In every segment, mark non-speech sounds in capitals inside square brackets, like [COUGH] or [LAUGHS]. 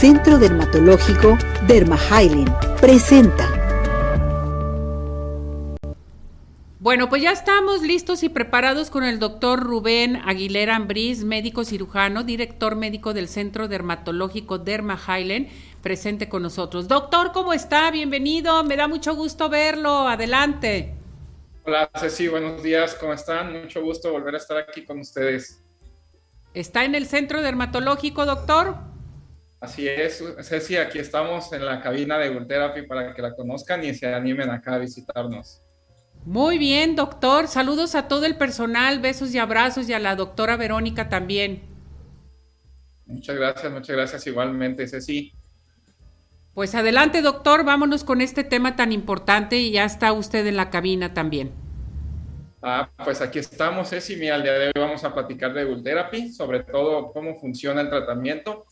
Centro Dermatológico Derma presenta. Bueno, pues ya estamos listos y preparados con el doctor Rubén Aguilera Ambriz, médico cirujano, director médico del Centro Dermatológico Derma presente con nosotros. Doctor, ¿cómo está? Bienvenido, me da mucho gusto verlo. Adelante. Hola, Ceci, buenos días, ¿cómo están? Mucho gusto volver a estar aquí con ustedes. ¿Está en el centro dermatológico, doctor? Así es, Ceci, aquí estamos en la cabina de Therapy para que la conozcan y se animen acá a visitarnos. Muy bien, doctor. Saludos a todo el personal, besos y abrazos y a la doctora Verónica también. Muchas gracias, muchas gracias igualmente, Ceci. Pues adelante, doctor, vámonos con este tema tan importante y ya está usted en la cabina también. Ah, pues aquí estamos, Ceci. Mira, el día de hoy vamos a platicar de Therapy, sobre todo cómo funciona el tratamiento.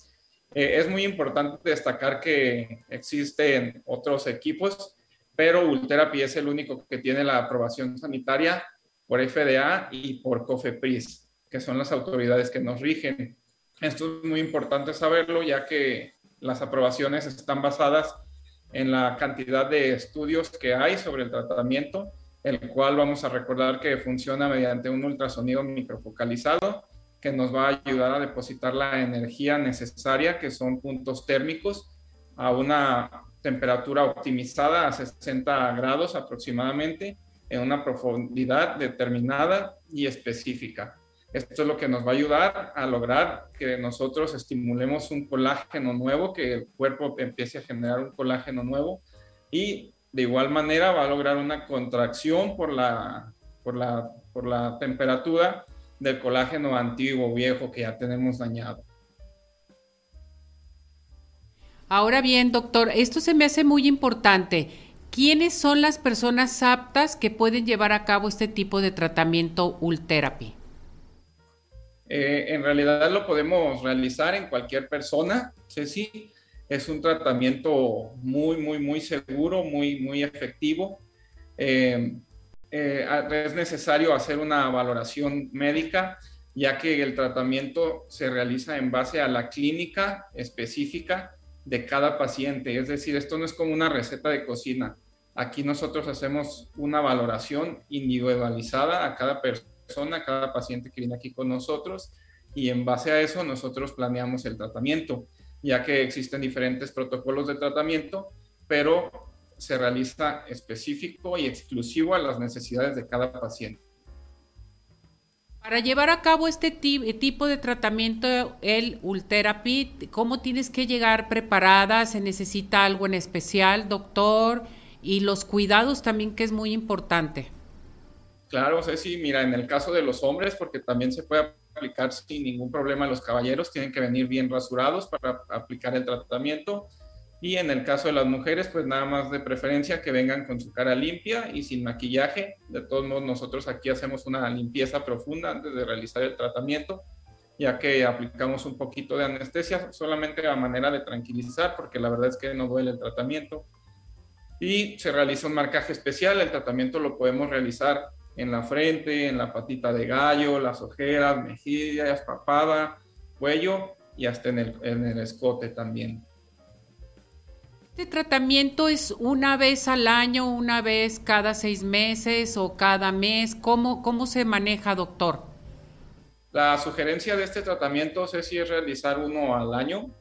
Eh, es muy importante destacar que existen otros equipos, pero Ultherapy es el único que tiene la aprobación sanitaria por FDA y por COFEPRIS, que son las autoridades que nos rigen. Esto es muy importante saberlo, ya que las aprobaciones están basadas en la cantidad de estudios que hay sobre el tratamiento el cual vamos a recordar que funciona mediante un ultrasonido microfocalizado que nos va a ayudar a depositar la energía necesaria, que son puntos térmicos, a una temperatura optimizada a 60 grados aproximadamente, en una profundidad determinada y específica. Esto es lo que nos va a ayudar a lograr que nosotros estimulemos un colágeno nuevo, que el cuerpo empiece a generar un colágeno nuevo y de igual manera va a lograr una contracción por la, por la, por la temperatura del colágeno antiguo, viejo, que ya tenemos dañado. Ahora bien, doctor, esto se me hace muy importante. ¿Quiénes son las personas aptas que pueden llevar a cabo este tipo de tratamiento Ultherapy? Eh, en realidad lo podemos realizar en cualquier persona, sí es un tratamiento muy, muy, muy seguro, muy, muy efectivo. Eh, eh, es necesario hacer una valoración médica, ya que el tratamiento se realiza en base a la clínica específica de cada paciente. Es decir, esto no es como una receta de cocina. Aquí nosotros hacemos una valoración individualizada a cada persona, a cada paciente que viene aquí con nosotros, y en base a eso nosotros planeamos el tratamiento ya que existen diferentes protocolos de tratamiento, pero se realiza específico y exclusivo a las necesidades de cada paciente. Para llevar a cabo este tipo de tratamiento, el Ultherapy, ¿cómo tienes que llegar preparada? ¿Se necesita algo en especial, doctor? Y los cuidados también, que es muy importante. Claro, Ceci, mira, en el caso de los hombres, porque también se puede aplicar sin ningún problema los caballeros, tienen que venir bien rasurados para aplicar el tratamiento. Y en el caso de las mujeres, pues nada más de preferencia que vengan con su cara limpia y sin maquillaje. De todos modos, nosotros aquí hacemos una limpieza profunda antes de realizar el tratamiento, ya que aplicamos un poquito de anestesia solamente a manera de tranquilizar, porque la verdad es que no duele el tratamiento. Y se realiza un marcaje especial. El tratamiento lo podemos realizar en la frente, en la patita de gallo, las ojeras, mejillas, papada, cuello y hasta en el, en el escote también. ¿Este tratamiento es una vez al año, una vez cada seis meses o cada mes? ¿Cómo, cómo se maneja, doctor? La sugerencia de este tratamiento, si es realizar uno al año.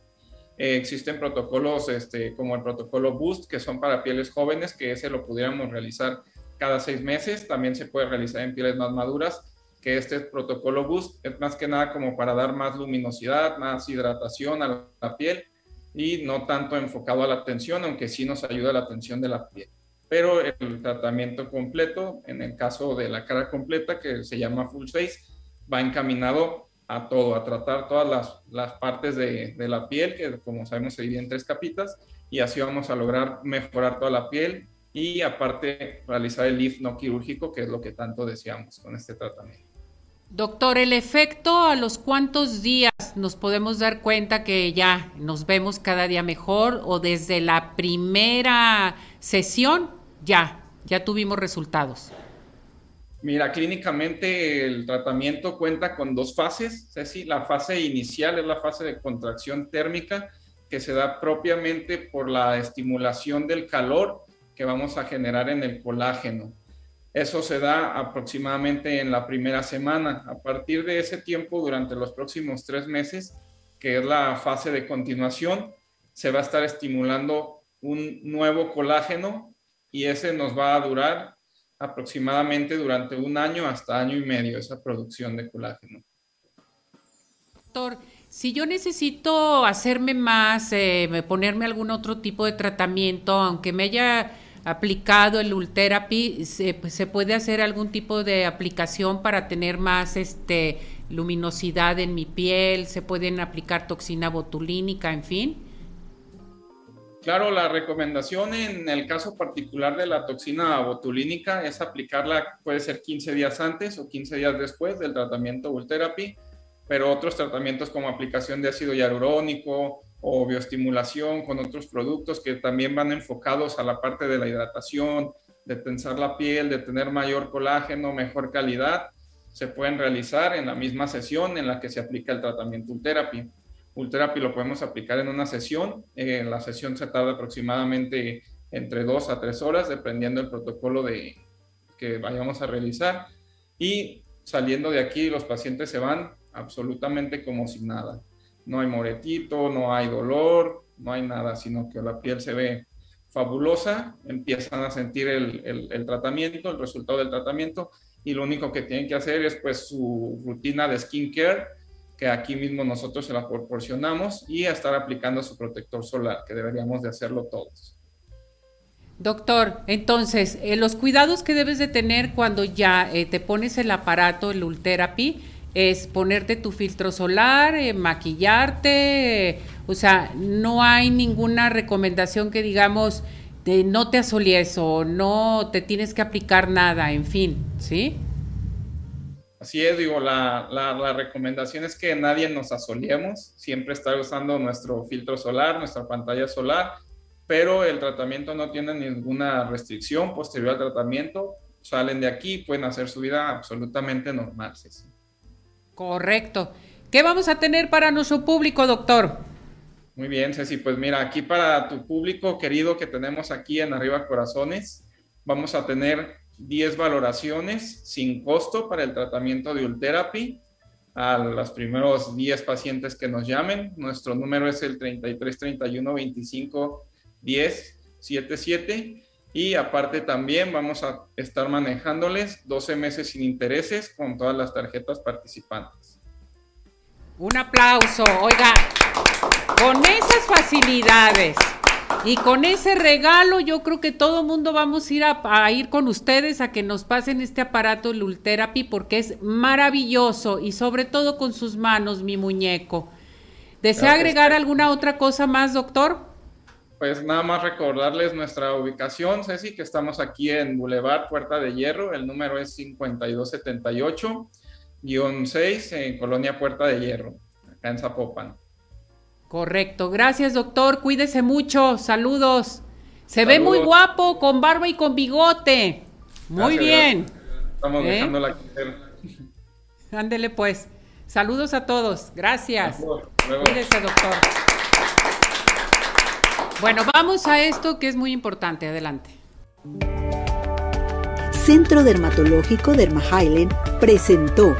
Eh, existen protocolos este, como el protocolo Boost, que son para pieles jóvenes, que ese lo pudiéramos realizar cada seis meses. También se puede realizar en pieles más maduras, que este protocolo Boost es más que nada como para dar más luminosidad, más hidratación a la piel y no tanto enfocado a la tensión, aunque sí nos ayuda la tensión de la piel. Pero el tratamiento completo, en el caso de la cara completa, que se llama full face, va encaminado a todo, a tratar todas las, las partes de, de, la piel, que como sabemos se divide en tres capitas, y así vamos a lograr mejorar toda la piel, y aparte realizar el lift no quirúrgico, que es lo que tanto deseamos con este tratamiento. Doctor, ¿el efecto a los cuántos días nos podemos dar cuenta que ya nos vemos cada día mejor o desde la primera sesión ya, ya tuvimos resultados? Mira, clínicamente el tratamiento cuenta con dos fases. Ceci, la fase inicial es la fase de contracción térmica, que se da propiamente por la estimulación del calor que vamos a generar en el colágeno. Eso se da aproximadamente en la primera semana. A partir de ese tiempo, durante los próximos tres meses, que es la fase de continuación, se va a estar estimulando un nuevo colágeno y ese nos va a durar aproximadamente durante un año hasta año y medio esa producción de colágeno. Doctor, si yo necesito hacerme más, eh, ponerme algún otro tipo de tratamiento, aunque me haya aplicado el Ultherapy, ¿se, puede hacer algún tipo de aplicación para tener más este, luminosidad en mi piel? ¿Se pueden aplicar toxina botulínica, en fin? Claro, la recomendación en el caso particular de la toxina botulínica es aplicarla, puede ser 15 días antes o 15 días después del tratamiento Ultherapy, pero otros tratamientos como aplicación de ácido hialurónico, o bioestimulación con otros productos que también van enfocados a la parte de la hidratación, de tensar la piel, de tener mayor colágeno, mejor calidad, se pueden realizar en la misma sesión en la que se aplica el tratamiento Ultherapy. Ultherapy lo podemos aplicar en una sesión, eh, la sesión se tarda aproximadamente entre dos a tres horas, dependiendo del protocolo de, que vayamos a realizar. Y saliendo de aquí, los pacientes se van absolutamente como si nada no hay moretito, no hay dolor, no hay nada, sino que la piel se ve fabulosa, empiezan a sentir el, tratamiento, el resultado del tratamiento, y lo único que tienen que hacer es pues su rutina de skincare, que aquí mismo nosotros se la proporcionamos, y estar aplicando su protector solar, que deberíamos de hacerlo todos. Doctor, entonces, eh, los cuidados que debes de tener cuando ya eh, te pones el aparato, el Ultherapy, es ponerte tu filtro solar, eh, maquillarte, o sea, no hay ninguna recomendación que digamos de no te asolies o no te tienes que aplicar nada, en fin, ¿sí? Así es, digo, la, la, recomendación es que nadie nos asoliemos, siempre estar usando nuestro filtro solar, nuestra pantalla solar, pero el tratamiento no tiene ninguna restricción posterior al tratamiento, salen de aquí, pueden hacer su vida absolutamente normal. ¿sí? Correcto. ¿Qué vamos a tener para nuestro público, doctor? Muy bien, Ceci. Pues mira, aquí para tu público querido que tenemos aquí en Arriba Corazones, vamos a tener 10 valoraciones sin costo para el tratamiento de Ultherapy a los primeros 10 pacientes que nos llamen. Nuestro número es el 33 31 25 10 77 y aparte también vamos a estar manejándoles 12 meses sin intereses con todas las tarjetas participantes. Un aplauso, oiga, con esas facilidades y con ese regalo yo creo que todo el mundo vamos a ir a, ir con ustedes a que nos pasen este aparato el Ultherapy porque es maravilloso y sobre todo con sus manos, mi muñeco. ¿Desea agregar alguna otra cosa más, doctor? Pues nada más recordarles nuestra ubicación, Ceci, que estamos aquí en Boulevard Puerta de Hierro, el número es 5278-6 en Colonia Puerta de Hierro, acá en Zapopan. Correcto, gracias doctor, cuídese mucho, saludos. Se ve muy guapo, con barba y con bigote. Muy bien. Estamos ¿Eh? dejándola [LAUGHS] Ándele pues. Saludos a todos. Gracias. Cuídese, doctor. Bueno, vamos a esto que es muy importante. Adelante. Centro Dermatológico Derma presentó